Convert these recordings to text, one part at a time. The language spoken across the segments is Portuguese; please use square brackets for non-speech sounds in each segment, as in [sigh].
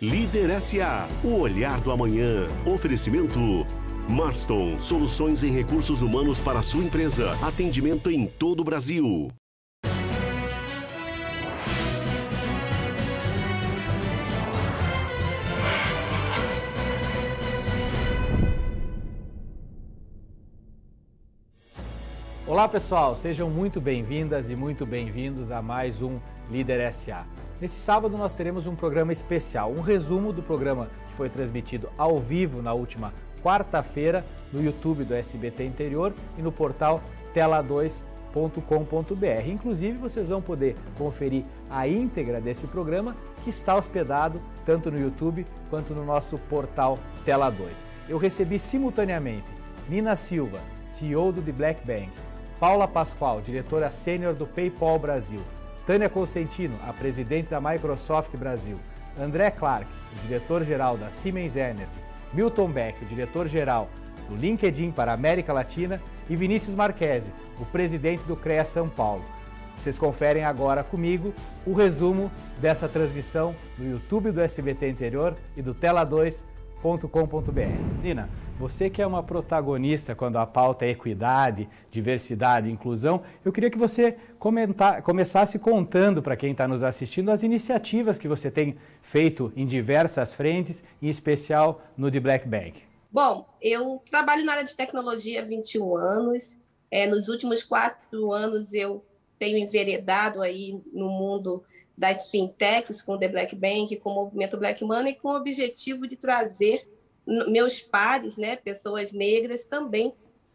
Líder SA, o olhar do amanhã. Oferecimento. Marston, soluções em recursos humanos para sua empresa. Atendimento em todo o Brasil. Olá pessoal, sejam muito bem-vindas e muito bem-vindos a mais um Líder SA. Nesse sábado nós teremos um programa especial, um resumo do programa que foi transmitido ao vivo na última quarta-feira no YouTube do SBT Interior e no portal tela2.com.br. Inclusive, vocês vão poder conferir a íntegra desse programa que está hospedado tanto no YouTube quanto no nosso portal Tela 2. Eu recebi simultaneamente Nina Silva, CEO do The Black Bank, Paula Pascoal, diretora sênior do PayPal Brasil, Tânia Consentino, a presidente da Microsoft Brasil, André Clark, o diretor-geral da Siemens Energy, Milton Beck, o diretor-geral do LinkedIn para a América Latina e Vinícius Marquesi, o presidente do CREA São Paulo. Vocês conferem agora comigo o resumo dessa transmissão no YouTube do SBT Interior e do tela2.com.br. Nina, você que é uma protagonista quando a pauta é equidade, diversidade inclusão, eu queria que você comentar, começasse contando para quem está nos assistindo as iniciativas que você tem feito em diversas frentes, em especial no The Black Bank. Bom, eu trabalho na área de tecnologia há 21 anos. É, nos últimos quatro anos eu tenho enveredado aí no mundo das fintechs com o The Black Bank, com o movimento Black Money, com o objetivo de trazer meus pares, né, pessoas negras, também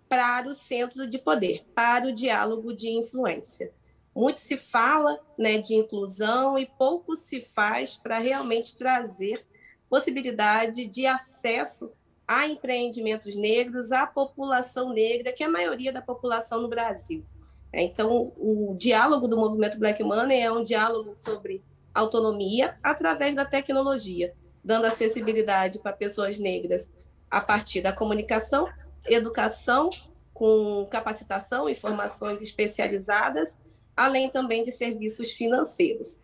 para o centro de poder, para o diálogo de influência. Muito se fala né, de inclusão e pouco se faz para realmente trazer possibilidade de acesso a empreendimentos negros, à população negra, que é a maioria da população no Brasil. Então, o diálogo do movimento Black Money é um diálogo sobre autonomia através da tecnologia dando acessibilidade para pessoas negras a partir da comunicação, educação, com capacitação e formações especializadas, além também de serviços financeiros.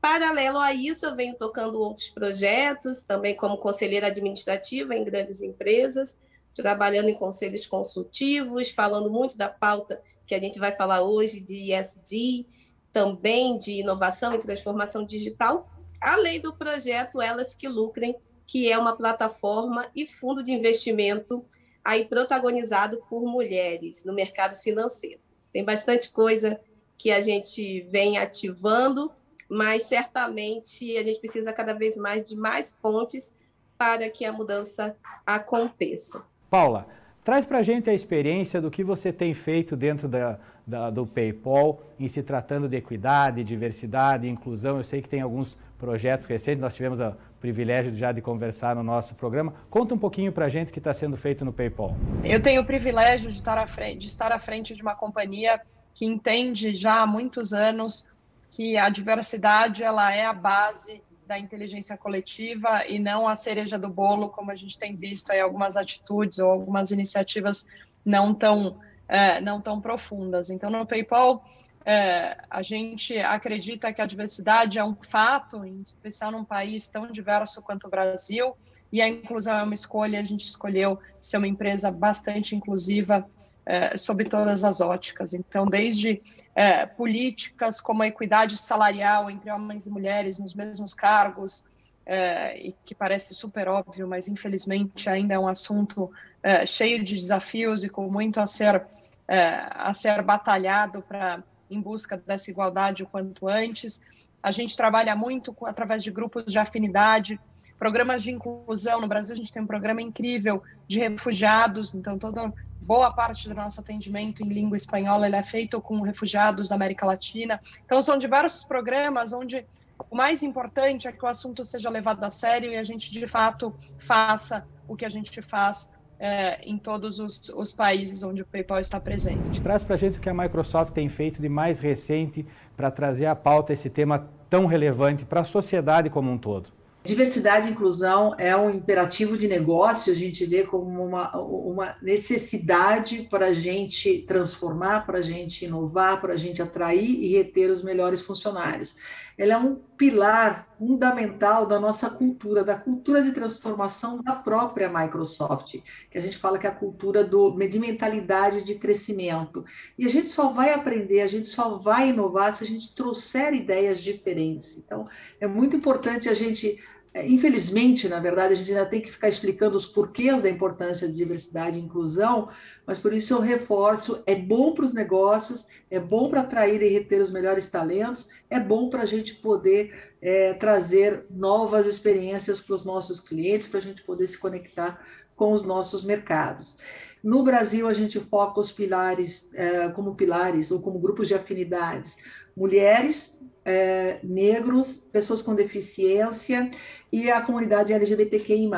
Paralelo a isso, eu venho tocando outros projetos, também como conselheira administrativa em grandes empresas, trabalhando em conselhos consultivos, falando muito da pauta que a gente vai falar hoje de ESG, também de inovação e transformação digital, além do projeto Elas que Lucrem, que é uma plataforma e fundo de investimento aí protagonizado por mulheres no mercado financeiro. Tem bastante coisa que a gente vem ativando, mas certamente a gente precisa cada vez mais de mais pontes para que a mudança aconteça. Paula, traz para a gente a experiência do que você tem feito dentro da, da, do PayPal em se tratando de equidade, diversidade, inclusão. Eu sei que tem alguns projetos recentes, nós tivemos o privilégio já de conversar no nosso programa. Conta um pouquinho para a gente o que está sendo feito no PayPal. Eu tenho o privilégio de estar, à frente, de estar à frente de uma companhia que entende já há muitos anos que a diversidade ela é a base da inteligência coletiva e não a cereja do bolo, como a gente tem visto aí algumas atitudes ou algumas iniciativas não tão, é, não tão profundas. Então, no PayPal, é, a gente acredita que a diversidade é um fato, em especial num país tão diverso quanto o Brasil, e a inclusão é uma escolha. A gente escolheu ser uma empresa bastante inclusiva é, sob todas as óticas. Então, desde é, políticas como a equidade salarial entre homens e mulheres nos mesmos cargos, é, e que parece super óbvio, mas infelizmente ainda é um assunto é, cheio de desafios e com muito a ser, é, a ser batalhado para em busca dessa igualdade o quanto antes. A gente trabalha muito com, através de grupos de afinidade, programas de inclusão. No Brasil, a gente tem um programa incrível de refugiados, então toda boa parte do nosso atendimento em língua espanhola é feito com refugiados da América Latina. Então, são diversos programas onde o mais importante é que o assunto seja levado a sério e a gente, de fato, faça o que a gente faz é, em todos os, os, países onde o PayPal está presente. Traz para a gente o que a Microsoft tem feito de mais recente para trazer à pauta esse tema tão relevante para a sociedade como um todo. Diversidade e inclusão é um imperativo de negócio, a gente vê como uma, uma necessidade para a gente transformar, para a gente inovar, para a gente atrair e reter os melhores funcionários. Ela é um pilar fundamental da nossa cultura, da cultura de transformação da própria Microsoft, que a gente fala que é a cultura do, de mentalidade de crescimento. E a gente só vai aprender, a gente só vai inovar se a gente trouxer ideias diferentes. Então, é muito importante a gente infelizmente, na verdade, a gente ainda tem que ficar explicando os porquês da importância de diversidade e inclusão, mas por isso eu reforço: é bom para os negócios, é bom para atrair e reter os melhores talentos, é bom para a gente poder é, trazer novas experiências para os nossos clientes, para a gente poder se conectar com os nossos mercados. No Brasil, a gente foca os pilares é, como pilares ou como grupos de afinidades: mulheres, é, negros, pessoas com deficiência e a comunidade LGBTQI+.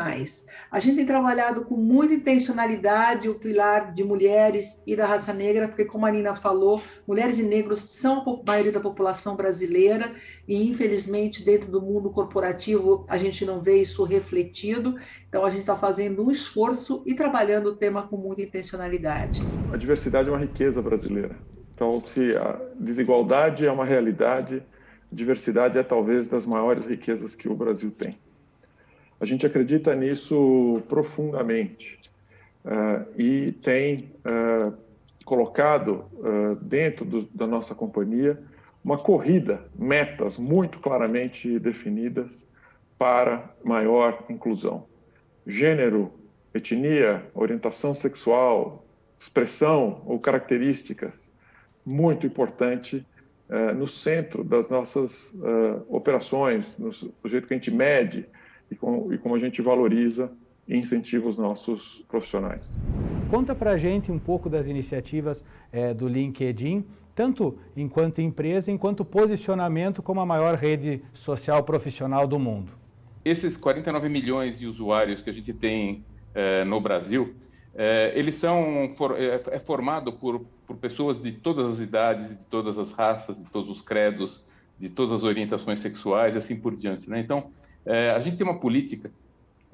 A gente tem trabalhado com muita intencionalidade o pilar de mulheres e da raça negra, porque como a Nina falou, mulheres e negros são a maioria da população brasileira e infelizmente dentro do mundo corporativo a gente não vê isso refletido, então a gente está fazendo um esforço e trabalhando o tema com muita intencionalidade. A diversidade é uma riqueza brasileira. Então, se a desigualdade é uma realidade, diversidade é talvez das maiores riquezas que o Brasil tem. A gente acredita nisso profundamente uh, e tem uh, colocado uh, dentro do, da nossa companhia uma corrida, metas muito claramente definidas para maior inclusão. Gênero, etnia, orientação sexual, expressão ou características, muito importante uh, no centro das nossas uh, operações, no, no, jeito que a gente mede e, com, e como a gente valoriza e incentiva os nossos profissionais. Conta para a gente um pouco das iniciativas é, do LinkedIn, tanto enquanto empresa, enquanto posicionamento como a maior rede social profissional do mundo. Esses 49 milhões de usuários que a gente tem é, no Brasil, é, eles são for, é, é formado por por pessoas de todas as idades, de todas as raças, de todos os credos, de todas as orientações sexuais e assim por diante. Né? Então, é, a gente tem uma política,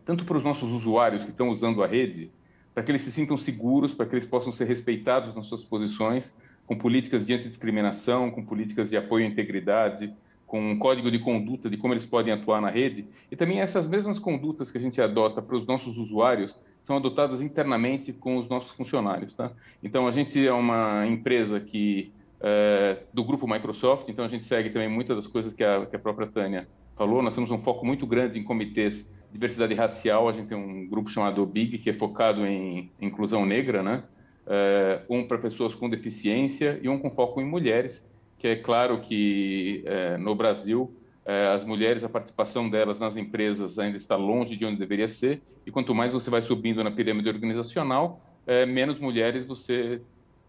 tanto para os nossos usuários que estão usando a rede, para que eles se sintam seguros, para que eles possam ser respeitados nas suas posições, com políticas de antidiscriminação, com políticas de apoio à integridade, com um código de conduta de como eles podem atuar na rede, e também essas mesmas condutas que a gente adota para os nossos usuários, são adotadas internamente com os nossos funcionários. Tá? Então, a gente é uma empresa que é, do grupo Microsoft, então a gente segue também muitas das coisas que a, que a própria Tânia falou. Nós temos um foco muito grande em comitês de diversidade racial. A gente tem um grupo chamado BIG, que é focado em inclusão negra, né? É, um para pessoas com deficiência e um com foco em mulheres, que é claro que é, no Brasil as mulheres, a participação delas nas empresas ainda está longe de onde deveria ser, e quanto mais você vai subindo na pirâmide organizacional, é, menos mulheres você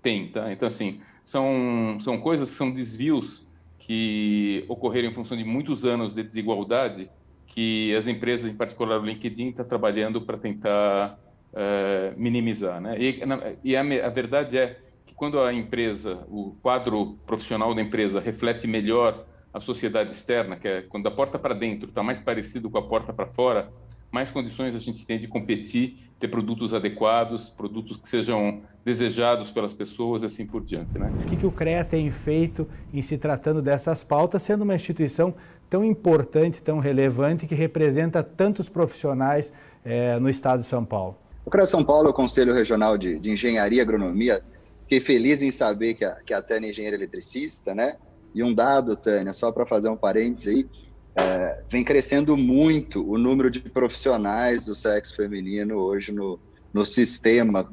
tem, tá? Então, assim, são, são coisas são desvios que ocorreram em função de muitos anos de desigualdade que as empresas, em particular o LinkedIn, está trabalhando para tentar é, minimizar, né? E, na, e a, a verdade é que quando a empresa, o quadro profissional da empresa reflete melhor a sociedade externa, que é quando a porta para dentro está mais parecido com a porta para fora, mais condições a gente tem de competir, ter produtos adequados, produtos que sejam desejados pelas pessoas e assim por diante. Né? O que, que o CREA tem feito em se tratando dessas pautas, sendo uma instituição tão importante, tão relevante, que representa tantos profissionais é, no estado de São Paulo? O CREA São Paulo é o Conselho Regional de, de Engenharia e Agronomia. Fiquei feliz em saber que a, que a Tânia é engenheira eletricista, né? E um dado, Tânia, só para fazer um parênteses aí, é, vem crescendo muito o número de profissionais do sexo feminino hoje no, no sistema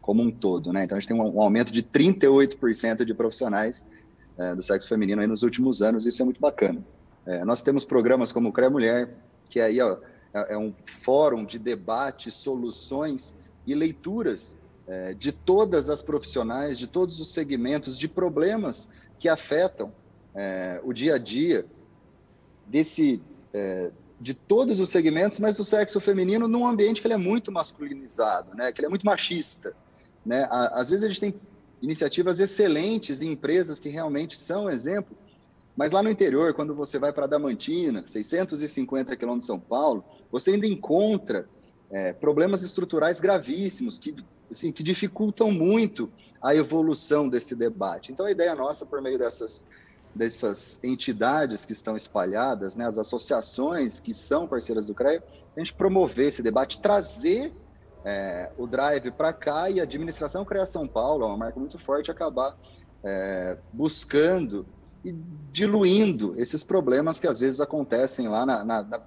como um todo, né? Então a gente tem um, um aumento de 38% de profissionais é, do sexo feminino aí nos últimos anos, isso é muito bacana. É, nós temos programas como o CREA Mulher, que aí ó, é, é um fórum de debate, soluções e leituras é, de todas as profissionais, de todos os segmentos, de problemas que afetam é, o dia a dia desse é, de todos os segmentos, mas do sexo feminino num ambiente que ele é muito masculinizado, né? Que ele é muito machista, né? Às vezes a gente tem iniciativas excelentes em empresas que realmente são exemplo, mas lá no interior, quando você vai para Damantina, 650 quilômetros de São Paulo, você ainda encontra é, problemas estruturais gravíssimos que assim, que dificultam muito a evolução desse debate. Então, a ideia nossa, por meio dessas, dessas entidades que estão espalhadas, né, as associações que são parceiras do CREA, a gente promover esse debate, trazer é, o drive para cá e a administração CREA São Paulo, é uma marca muito forte, acabar é, buscando e diluindo esses problemas que às vezes acontecem lá na, na, na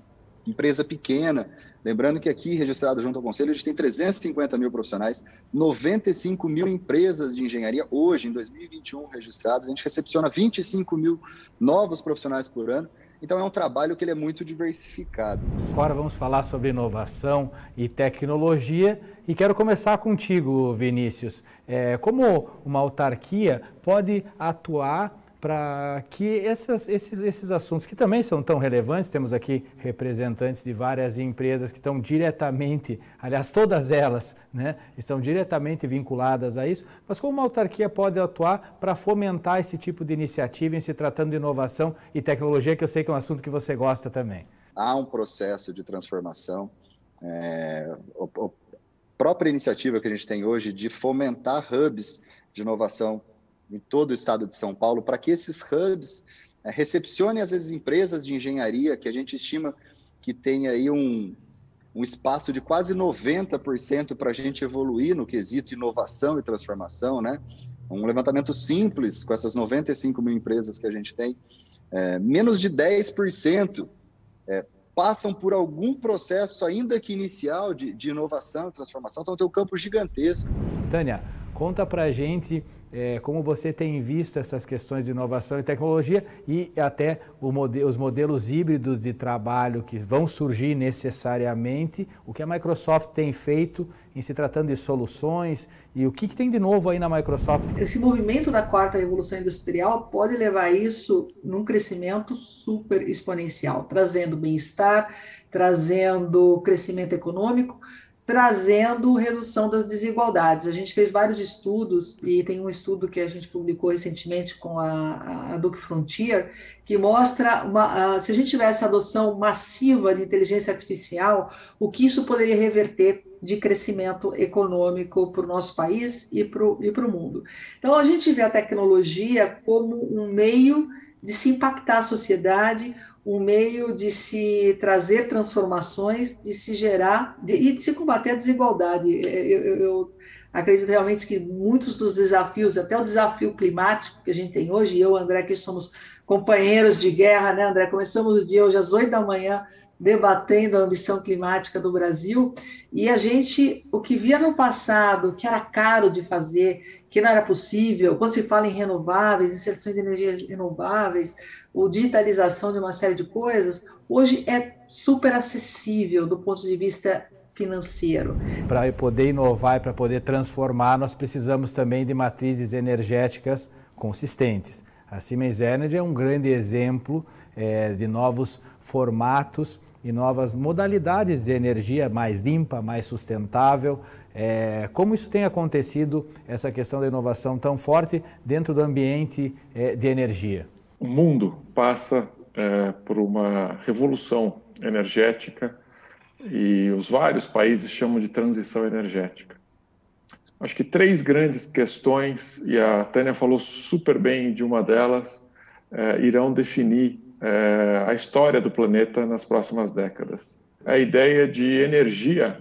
empresa pequena, Lembrando que aqui, registrado junto ao Conselho, a gente tem 350 mil profissionais, 95 mil empresas de engenharia, hoje, em 2021, registradas. A gente recepciona 25 mil novos profissionais por ano. Então, é um trabalho que ele é muito diversificado. Agora vamos falar sobre inovação e tecnologia. E quero começar contigo, Vinícius. É, como uma autarquia pode atuar para que essas, esses, esses assuntos que também são tão relevantes, temos aqui representantes de várias empresas que estão diretamente, aliás, todas elas né, estão diretamente vinculadas a isso, mas como uma autarquia pode atuar para fomentar esse tipo de iniciativa em se tratando de inovação e tecnologia, que eu sei que é um assunto que você gosta também? Há um processo de transformação. É, a própria iniciativa que a gente tem hoje de fomentar hubs de inovação em todo o estado de São Paulo, para que esses hubs é, recepcionem as empresas de engenharia, que a gente estima que tem aí um, um espaço de quase 90% para a gente evoluir no quesito inovação e transformação, né? Um levantamento simples com essas 95 mil empresas que a gente tem, é, menos de 10% é, passam por algum processo, ainda que inicial, de, de inovação e transformação, então tem um campo gigantesco. Tânia, conta para a gente é, como você tem visto essas questões de inovação e tecnologia e até mode os modelos híbridos de trabalho que vão surgir necessariamente, o que a Microsoft tem feito em se tratando de soluções e o que, que tem de novo aí na Microsoft? Esse movimento da quarta revolução industrial pode levar isso num crescimento super exponencial, trazendo bem-estar, trazendo crescimento econômico, trazendo redução das desigualdades. A gente fez vários estudos, e tem um estudo que a gente publicou recentemente com a, a Duke Frontier, que mostra, uma, se a gente tivesse adoção massiva de inteligência artificial, o que isso poderia reverter de crescimento econômico para o nosso país e para o mundo. Então, a gente vê a tecnologia como um meio de se impactar a sociedade, um meio de se trazer transformações, de se gerar de, e de se combater a desigualdade. É, eu, eu, eu, acredito realmente que muitos dos desafios, até o desafio climático que a gente tem hoje, eu, André, que somos companheiros de guerra, né, André? Começamos o dia hoje às oito da manhã debatendo a ambição climática do Brasil, e a gente, o que via no passado, que era caro de fazer, que não era possível, quando se fala em renováveis, inserção de energias renováveis, ou digitalização de uma série de coisas, hoje é super acessível do ponto de vista financeiro. Para poder inovar e para poder transformar, nós precisamos também de matrizes energéticas consistentes. A Siemens Energy é um grande exemplo é, de novos formatos e novas modalidades de energia mais limpa, mais sustentável. É, como isso tem acontecido, essa questão da inovação tão forte dentro do ambiente é, de energia? O mundo passa é, por uma revolução energética e os vários países chamam de transição energética. Acho que três grandes questões, e a Tânia falou super bem de uma delas, é, irão definir é, a história do planeta nas próximas décadas. A ideia de energia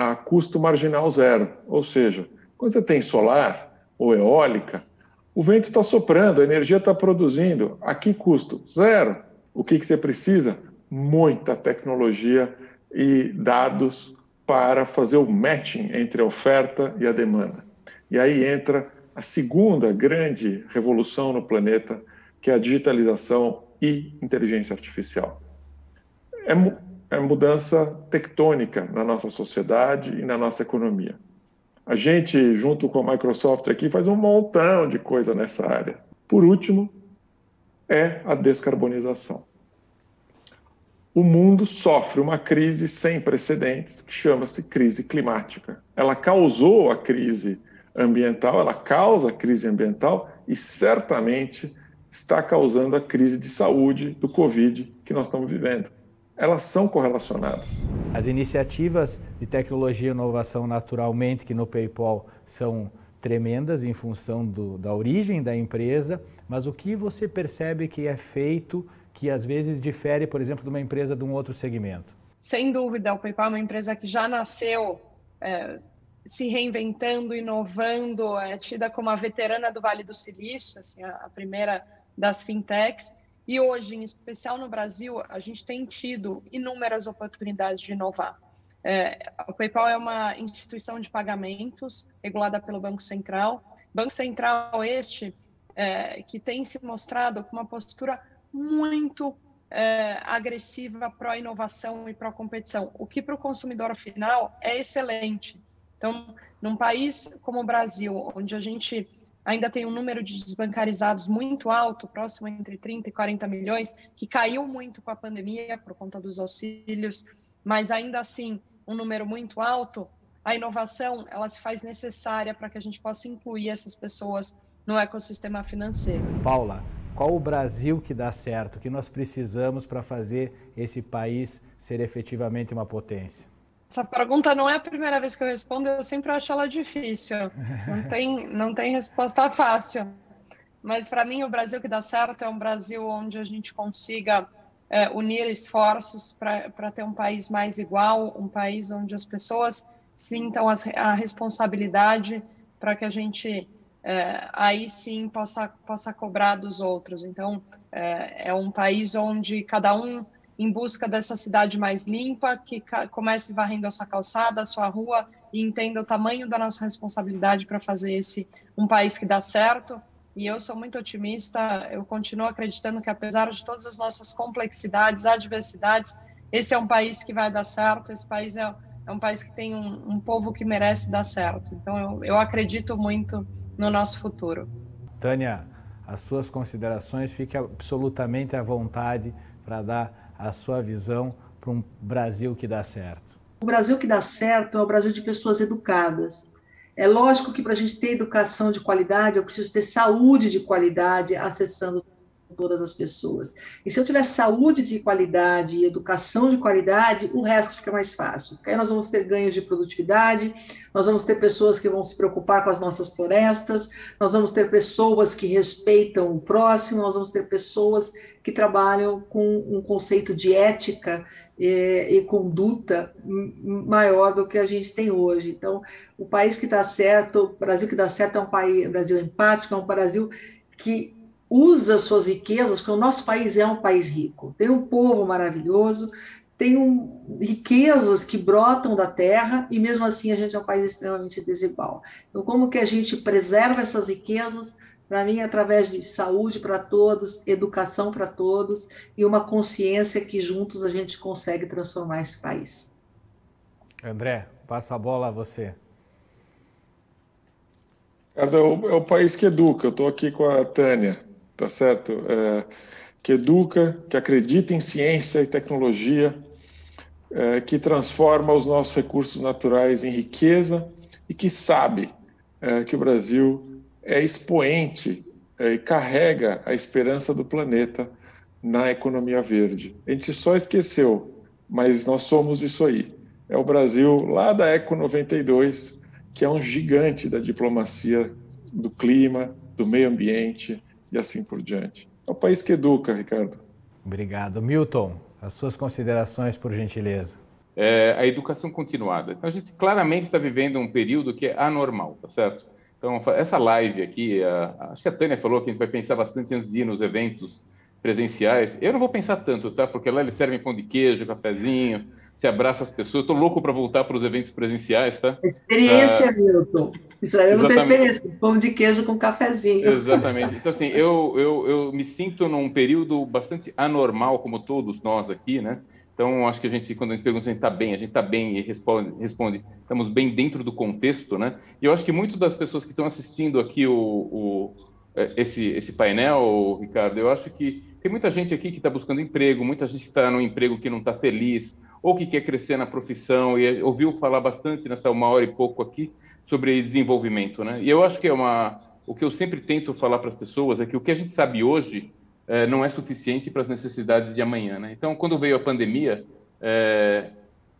a custo marginal zero, ou seja, quando você tem solar ou eólica, o vento está soprando, a energia está produzindo. A que custo? Zero. O que, que você precisa? Muita tecnologia e dados para fazer o matching entre a oferta e a demanda. E aí entra a segunda grande revolução no planeta, que é a digitalização e inteligência artificial. É, é mudança tectônica na nossa sociedade e na nossa economia. A gente, junto com a Microsoft aqui, faz um montão de coisa nessa área. Por último, é a descarbonização. O mundo sofre uma crise sem precedentes que chama-se crise climática. Ela causou a crise ambiental, ela causa a crise ambiental e certamente está causando a crise de saúde do Covid que nós estamos vivendo. Elas são correlacionadas. As iniciativas de tecnologia e inovação naturalmente que no PayPal são tremendas em função do, da origem da empresa, mas o que você percebe que é feito que às vezes difere, por exemplo, de uma empresa de um outro segmento? Sem dúvida, o PayPal é uma empresa que já nasceu é, se reinventando, inovando, é tida como a veterana do Vale do Silício, assim, a, a primeira das fintechs. E hoje, em especial no Brasil, a gente tem tido inúmeras oportunidades de inovar. É, o PayPal é uma instituição de pagamentos regulada pelo Banco Central. Banco Central este é, que tem se mostrado com uma postura muito é, agressiva pró-inovação e pró-competição, o que para o consumidor final é excelente. Então, num país como o Brasil, onde a gente ainda tem um número de desbancarizados muito alto, próximo entre 30 e 40 milhões, que caiu muito com a pandemia por conta dos auxílios, mas ainda assim um número muito alto, a inovação ela se faz necessária para que a gente possa incluir essas pessoas no ecossistema financeiro. Paula, qual o Brasil que dá certo? Que nós precisamos para fazer esse país ser efetivamente uma potência? Essa pergunta não é a primeira vez que eu respondo, eu sempre acho ela difícil. Não [laughs] tem, não tem resposta fácil. Mas para mim, o Brasil que dá certo é um Brasil onde a gente consiga é, unir esforços para ter um país mais igual, um país onde as pessoas sintam as, a responsabilidade para que a gente é, aí sim possa, possa cobrar dos outros. Então, é, é, um país onde cada um em busca dessa cidade mais limpa, que comece varrendo a sua calçada, a sua rua e entenda o tamanho da nossa responsabilidade para fazer esse um país que dá certo e eu sou muito otimista, eu continuo acreditando que apesar de todas as nossas complexidades, adversidades, esse é um país que vai dar certo, esse país é, é um país que tem um, um, povo que merece dar certo. Então eu, eu acredito muito no nosso futuro. Tânia, as suas considerações, fique absolutamente à vontade para dar a sua visão para um Brasil que dá certo. O Brasil que dá certo é o Brasil de pessoas educadas, é lógico que para a gente ter educação de qualidade, eu preciso ter saúde de qualidade acessando todas as pessoas. E se eu tiver saúde de qualidade e educação de qualidade, o resto fica mais fácil. Porque aí nós vamos ter ganhos de produtividade, nós vamos ter pessoas que vão se preocupar com as nossas florestas, nós vamos ter pessoas que respeitam o próximo, nós vamos ter pessoas que trabalham com um conceito de ética e, e conduta maior do que a gente tem hoje. Então, o país que dá certo, o Brasil que dá certo é um país, um Brasil empático, é um Brasil que usa suas riquezas, porque o nosso país é um país rico, tem um povo maravilhoso, tem um, riquezas que brotam da terra e mesmo assim a gente é um país extremamente desigual. Então, como que a gente preserva essas riquezas para mim, através de saúde para todos, educação para todos e uma consciência que juntos a gente consegue transformar esse país. André, passo a bola a você. É o, é o país que educa. Eu estou aqui com a Tânia, tá certo? É, que educa, que acredita em ciência e tecnologia, é, que transforma os nossos recursos naturais em riqueza e que sabe é, que o Brasil é expoente é, e carrega a esperança do planeta na economia verde. A gente só esqueceu, mas nós somos isso aí. É o Brasil lá da Eco 92, que é um gigante da diplomacia do clima, do meio ambiente e assim por diante. É o país que educa, Ricardo. Obrigado. Milton, as suas considerações, por gentileza. É, a educação continuada. Então, a gente claramente está vivendo um período que é anormal, tá certo? Então, essa live aqui, a, acho que a Tânia falou que a gente vai pensar bastante antes de ir nos eventos presenciais. Eu não vou pensar tanto, tá? Porque lá eles servem pão de queijo, cafezinho, se abraça as pessoas. Estou louco para voltar para os eventos presenciais, tá? Experiência, ah, Milton. Israel ter experiência, pão de queijo com cafezinho. Exatamente. Então, assim, eu, eu, eu me sinto num período bastante anormal, como todos nós aqui, né? Então, acho que a gente, quando a gente pergunta se a gente está bem, a gente está bem e responde, responde, estamos bem dentro do contexto, né? E eu acho que muitas das pessoas que estão assistindo aqui o, o, é, esse, esse painel, Ricardo, eu acho que tem muita gente aqui que está buscando emprego, muita gente que está no emprego que não está feliz, ou que quer crescer na profissão, e ouviu falar bastante nessa uma hora e pouco aqui sobre desenvolvimento, né? E eu acho que é uma... O que eu sempre tento falar para as pessoas é que o que a gente sabe hoje é, não é suficiente para as necessidades de amanhã. Né? Então, quando veio a pandemia, é,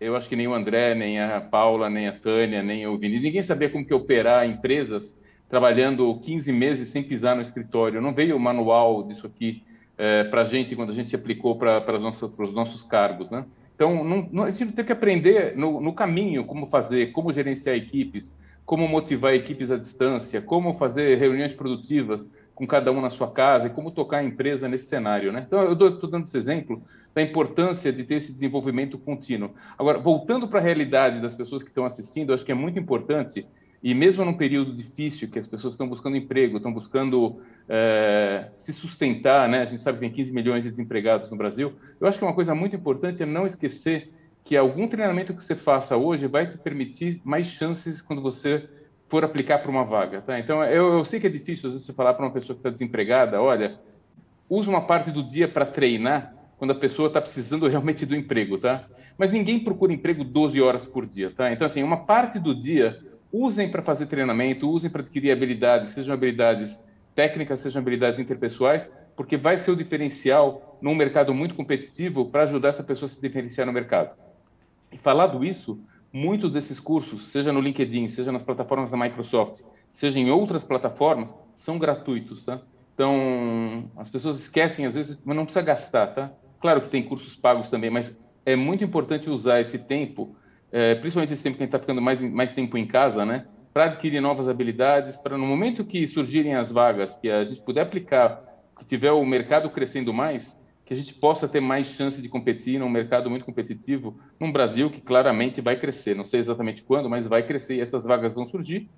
eu acho que nem o André, nem a Paula, nem a Tânia, nem o Vinícius, ninguém sabia como que operar empresas trabalhando 15 meses sem pisar no escritório. Não veio o manual disso aqui é, para a gente quando a gente aplicou para os nossos cargos, né? Então, não, não, a gente tem que aprender no, no, caminho como fazer, como gerenciar equipes, como motivar equipes à distância, como fazer reuniões produtivas com cada um na sua casa e como tocar a empresa nesse cenário. Né? Então, eu estou dando esse exemplo da importância de ter esse desenvolvimento contínuo. Agora, voltando para a realidade das pessoas que estão assistindo, acho que é muito importante, e mesmo num período difícil, que as pessoas estão buscando emprego, estão buscando é, se sustentar, né? a gente sabe que tem 15 milhões de desempregados no Brasil, eu acho que uma coisa muito importante é não esquecer que algum treinamento que você faça hoje vai te permitir mais chances quando você for aplicar para uma vaga, tá? Então, eu, eu, sei que é difícil às vezes você falar para uma pessoa que está desempregada, olha, usa uma parte do dia para treinar quando a pessoa está precisando realmente do emprego, tá? Mas ninguém procura emprego 12 horas por dia, tá? Então, assim, uma parte do dia usem para fazer treinamento, usem para adquirir habilidades, sejam habilidades técnicas, sejam habilidades interpessoais, porque vai ser o diferencial num mercado muito competitivo para ajudar essa pessoa a se diferenciar no mercado. E falado isso, muitos desses cursos, seja no LinkedIn, seja nas plataformas da Microsoft, seja em outras plataformas, são gratuitos, tá? Então, as pessoas esquecem às vezes, mas não precisa gastar, tá? Claro que tem cursos pagos também, mas é muito importante usar esse tempo, é, principalmente esse tempo que a gente está ficando mais, mais tempo em casa, né? Para adquirir novas habilidades, para no momento que surgirem as vagas, que a gente puder aplicar, que tiver o mercado crescendo mais, que a gente possa ter mais chance de competir num mercado muito competitivo, num Brasil que claramente vai crescer. Não sei exatamente quando, mas vai crescer e essas vagas vão surgir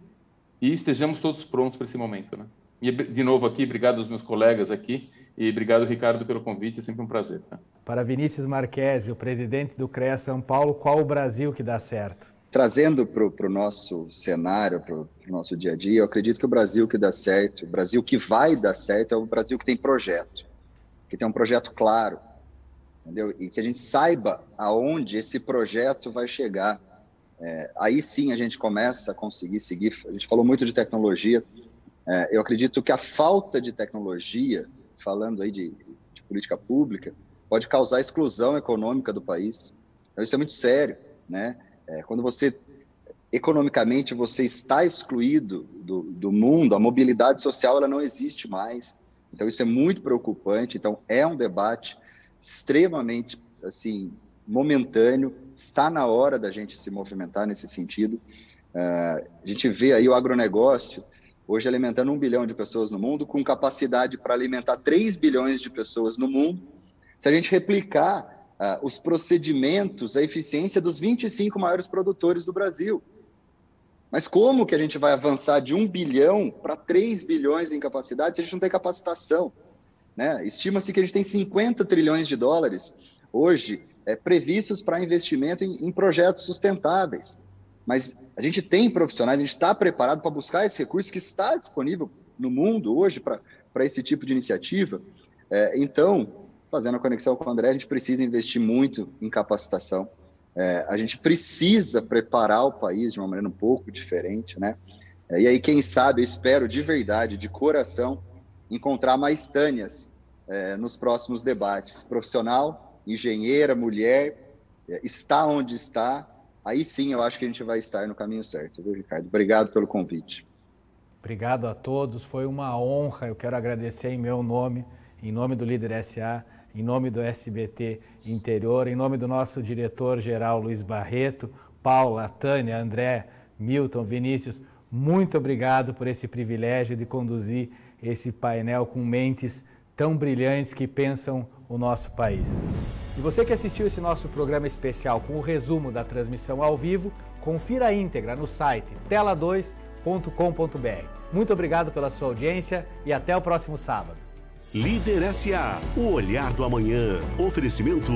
e estejamos todos prontos para esse momento, né? E de novo aqui, obrigado aos meus colegas aqui e obrigado Ricardo pelo convite, é sempre um prazer. Tá? Para Vinícius Marquesi, o presidente do CREA São Paulo, qual o Brasil que dá certo? Trazendo para o nosso cenário, para o nosso dia a dia, eu acredito que o Brasil que dá certo, o Brasil que vai dar certo é o Brasil que tem projeto que tem um projeto claro, entendeu? E que a gente saiba aonde esse projeto vai chegar. É, aí sim a gente começa a conseguir seguir. A gente falou muito de tecnologia. É, eu acredito que a falta de tecnologia, falando aí de, de, política pública, pode causar exclusão econômica do país. Então, isso é muito sério, né? É, quando você economicamente você está excluído do, do mundo, a mobilidade social ela não existe mais. Então isso é muito preocupante. Então é um debate extremamente assim momentâneo. Está na hora da gente se movimentar nesse sentido. Uh, a gente vê aí o agronegócio hoje alimentando um bilhão de pessoas no mundo, com capacidade para alimentar 3 bilhões de pessoas no mundo. Se a gente replicar uh, os procedimentos, a eficiência dos 25 maiores produtores do Brasil, mas como que a gente vai avançar de 1 bilhão para 3 bilhões em capacidade se a gente não tem capacitação? Né? Estima-se que a gente tem 50 trilhões de dólares hoje é, previstos para investimento em, em projetos sustentáveis. Mas a gente tem profissionais, a gente está preparado para buscar esse recurso que está disponível no mundo hoje para esse tipo de iniciativa. É, então, fazendo a conexão com o André, a gente precisa investir muito em capacitação. É, a gente precisa preparar o país de uma maneira um pouco diferente, né? É, e aí, quem sabe, eu espero de verdade, de coração, encontrar mais Tânias é, nos próximos debates. Profissional, engenheira, mulher, é, está onde está, aí sim eu acho que a gente vai estar no caminho certo, viu, Ricardo? Obrigado pelo convite. Obrigado a todos, foi uma honra. Eu quero agradecer em meu nome, em nome do Líder SA, em nome do SBT Interior, em nome do nosso diretor-geral Luiz Barreto, Paula, Tânia, André, Milton, Vinícius, muito obrigado por esse privilégio de conduzir esse painel com mentes tão brilhantes que pensam o nosso país. E você que assistiu esse nosso programa especial com o resumo da transmissão ao vivo, confira a íntegra no site tela2.com.br. Muito obrigado pela sua audiência e até o próximo sábado. Líder SA, o olhar do amanhã. Oferecimento.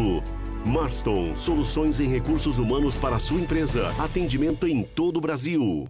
Marston, soluções em recursos humanos para sua empresa. Atendimento em todo o Brasil.